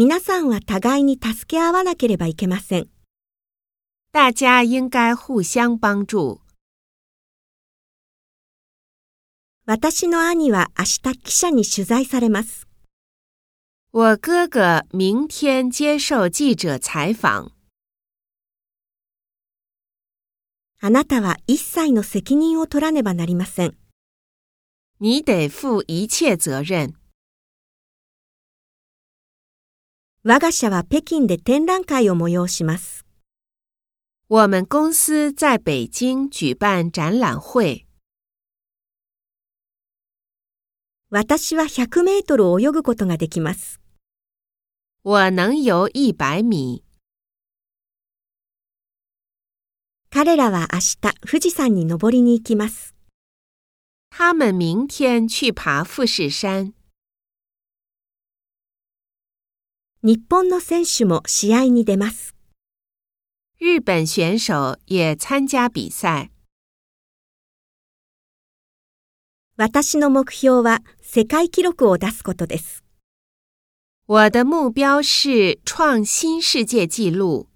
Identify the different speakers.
Speaker 1: 皆さんは互いに助け合わなければいけません。
Speaker 2: 大家应该互相帮助。
Speaker 1: 私の兄は明日記者に取材されます。
Speaker 2: 我哥哥明天接受记者采访。
Speaker 1: あなたは一切の責任を取らねばなりません。
Speaker 2: 你得负一切责任。
Speaker 1: 我が社は北京で展覧会を催します。
Speaker 2: 我们公司在北京举办展览会。
Speaker 1: 私は100メートル泳ぐことができます。
Speaker 2: 我能游一百米。
Speaker 1: 彼らは明日富士山に登りに行きます。
Speaker 2: 他们明天去爬富士山。
Speaker 1: 日本の選手も試合に出ます。
Speaker 2: 日本選手也参加比赛。
Speaker 1: 私の目標は世界記録を出す。ことです。
Speaker 2: 我的目标是创新世界纪录。